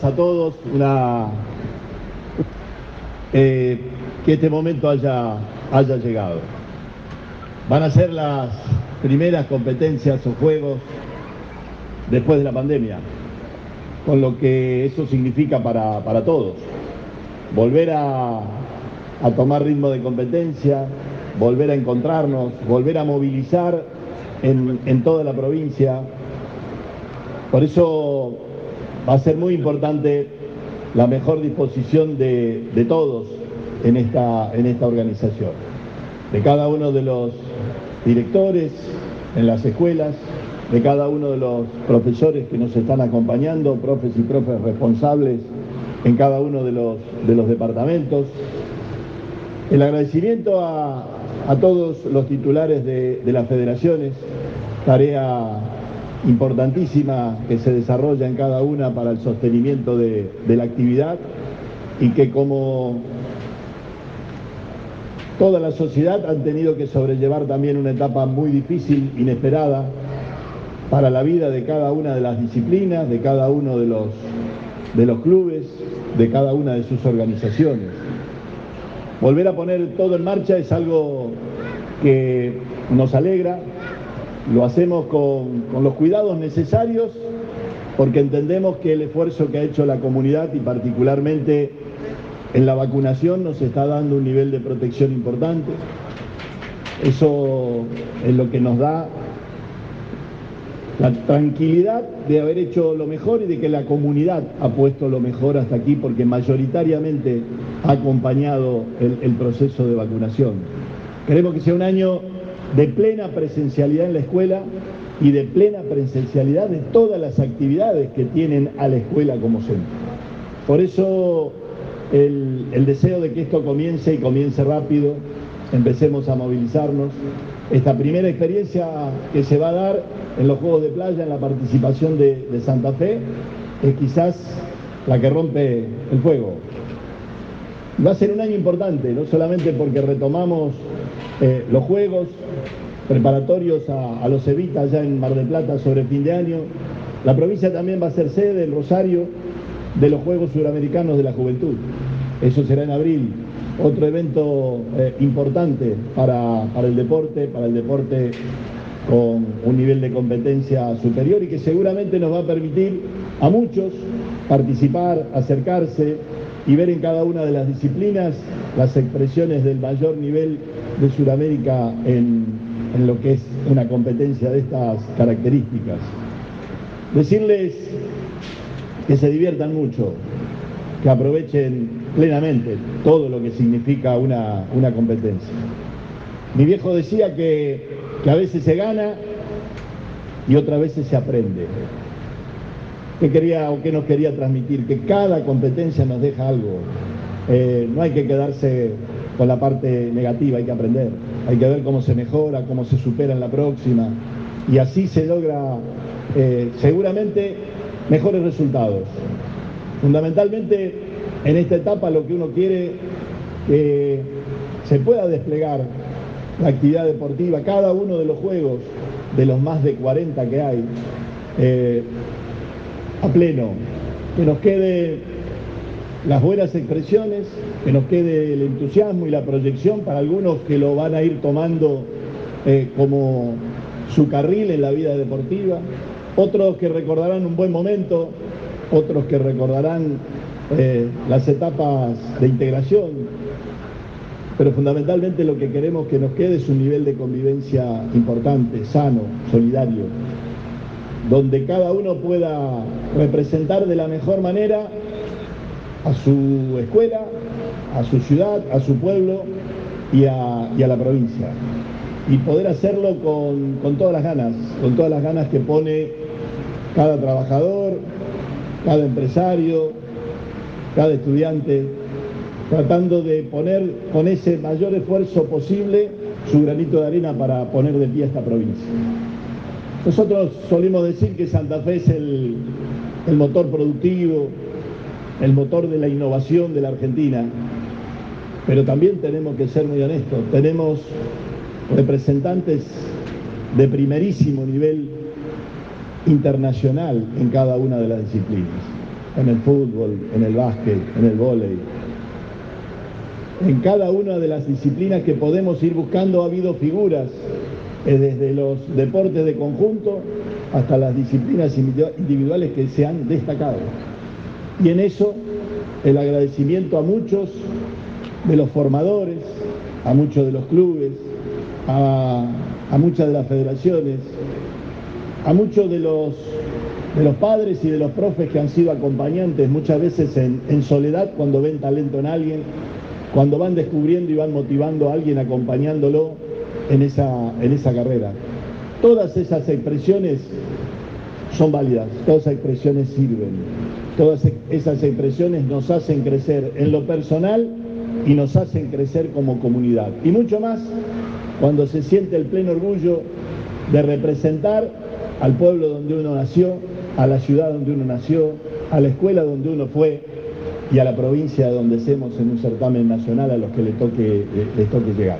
a todos, una, eh, que este momento haya, haya llegado. Van a ser las primeras competencias o juegos después de la pandemia, con lo que eso significa para, todos. Volver a, a tomar ritmo de competencia, volver a encontrarnos, volver a movilizar en, en toda la provincia. Por eso va a ser muy importante la mejor disposición de, de todos en esta, en esta organización, de cada uno de los directores en las escuelas, de cada uno de los profesores que nos están acompañando, profes y profes responsables en cada uno de los, de los departamentos. El agradecimiento a, a todos los titulares de, de las federaciones, tarea importantísima que se desarrolla en cada una para el sostenimiento de, de la actividad y que como toda la sociedad han tenido que sobrellevar también una etapa muy difícil, inesperada, para la vida de cada una de las disciplinas, de cada uno de los, de los clubes, de cada una de sus organizaciones. Volver a poner todo en marcha es algo que nos alegra, lo hacemos con, con, los cuidados necesarios porque entendemos que el esfuerzo que ha hecho la comunidad y particularmente en la vacunación nos está dando un nivel de protección importante. Eso es lo que nos da la tranquilidad de haber hecho lo mejor y de que la comunidad ha puesto lo mejor hasta aquí porque mayoritariamente ha acompañado el, el proceso de vacunación. Queremos que sea un año de plena presencialidad en la escuela y de plena presencialidad de todas las actividades que tienen a la escuela como centro. Por eso el, el, deseo de que esto comience y comience rápido, empecemos a movilizarnos. Esta primera experiencia que se va a dar en los Juegos de Playa, en la participación de, de Santa Fe, es quizás la que rompe el fuego. Va a ser un año importante, no solamente porque retomamos eh, los Juegos preparatorios a, los Evita ya en Mar del Plata sobre fin de año, la provincia también va a ser sede, el Rosario, de los Juegos Suramericanos de la Juventud. Eso será en abril. Otro evento eh, importante para, para, el deporte, para el deporte con un nivel de competencia superior y que seguramente nos va a permitir a muchos participar, acercarse y ver en cada una de las disciplinas las expresiones del mayor nivel de Sudamérica en, en lo que es una competencia de estas características. Decirles que se diviertan mucho, que aprovechen plenamente todo lo que significa una, una competencia. Mi viejo decía que, que, a veces se gana y otras veces se aprende. ¿Qué quería o qué nos quería transmitir? Que cada competencia nos deja algo. Eh, no hay que quedarse con la parte negativa, hay que aprender. Hay que ver cómo se mejora, cómo se supera en la próxima. Y así se logra eh, seguramente mejores resultados. Fundamentalmente en esta etapa lo que uno quiere que se pueda desplegar la actividad deportiva, cada uno de los juegos, de los más de 40 que hay, eh, a pleno, que nos quede las buenas expresiones, que nos quede el entusiasmo y la proyección para algunos que lo van a ir tomando eh, como su carril en la vida deportiva, otros que recordarán un buen momento, otros que recordarán eh, las etapas de integración, pero fundamentalmente lo que queremos que nos quede es un nivel de convivencia importante, sano, solidario, donde cada uno pueda representar de la mejor manera a su escuela, a su ciudad, a su pueblo y a, la provincia. Y poder hacerlo con, todas las ganas, con todas las ganas que pone cada trabajador, cada empresario, cada estudiante, tratando de poner con ese mayor esfuerzo posible su granito de arena para poner de pie a esta provincia. Nosotros solimos decir que Santa Fe es el motor productivo, el motor de la innovación de la Argentina, pero también tenemos que ser muy honestos, tenemos representantes de primerísimo nivel internacional en cada una de las disciplinas. en el fútbol, en el básquet, en el vóley. En cada una de las disciplinas que podemos ir buscando ha habido figuras, eh, desde los deportes de conjunto hasta las disciplinas individuales que se han destacado. Y en eso el agradecimiento a muchos de los formadores, a muchos de los clubes, a, muchas de las federaciones, a muchos de los, de los padres y de los profes que han sido acompañantes muchas veces en, soledad cuando ven talento en alguien, cuando van descubriendo y van motivando a alguien acompañándolo en esa, en esa carrera. Todas esas expresiones son válidas, todas esas expresiones sirven. Todas esas expresiones nos hacen crecer en lo personal y nos hacen crecer como comunidad. Y mucho más cuando se siente el pleno orgullo de representar al pueblo donde uno nació, a la ciudad donde uno nació, a la escuela donde uno fue y a la provincia donde hacemos en un certamen nacional a los que les toque, les toque llegar.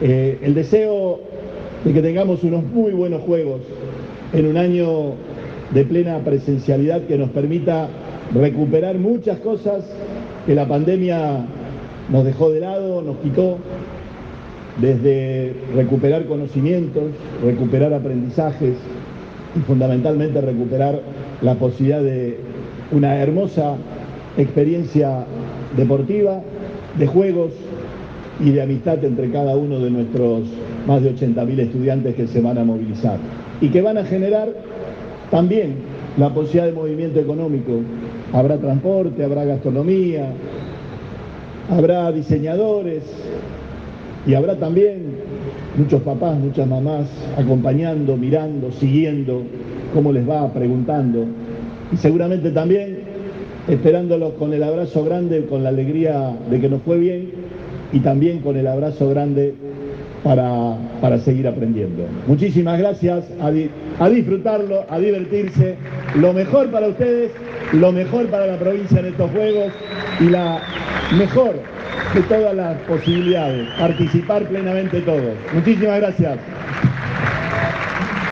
Eh, el deseo de que tengamos unos muy buenos juegos en un año de plena presencialidad que nos permita recuperar muchas cosas que la pandemia nos dejó de lado, nos quitó, desde recuperar conocimientos, recuperar aprendizajes y fundamentalmente recuperar la posibilidad de una hermosa experiencia deportiva, de juegos y de amistad entre cada uno de nuestros más de 80.000 estudiantes que se van a movilizar y que van a generar también la posibilidad de movimiento económico. Habrá transporte, habrá gastronomía, habrá diseñadores y habrá también muchos papás, muchas mamás acompañando, mirando, siguiendo cómo les va, preguntando. Y seguramente también esperándolos con el abrazo grande, con la alegría de que nos fue bien y también con el abrazo grande para, para seguir aprendiendo. Muchísimas gracias, a, a disfrutarlo, a divertirse. Lo mejor para ustedes, lo mejor para la provincia en estos juegos y la mejor de todas las posibilidades, participar plenamente todos. Muchísimas gracias.